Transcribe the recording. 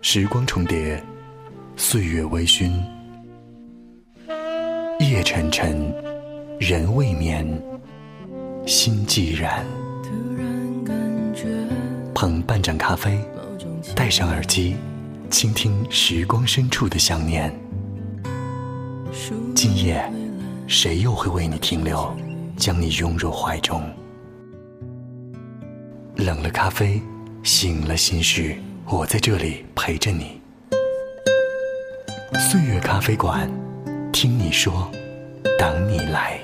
时光重叠，岁月微醺，夜沉沉，人未眠，心寂然。捧半盏咖啡，戴上耳机，倾听时光深处的想念。今夜，谁又会为你停留，将你拥入怀中？冷了咖啡，醒了心事，我在这里陪着你。岁月咖啡馆，听你说，等你来。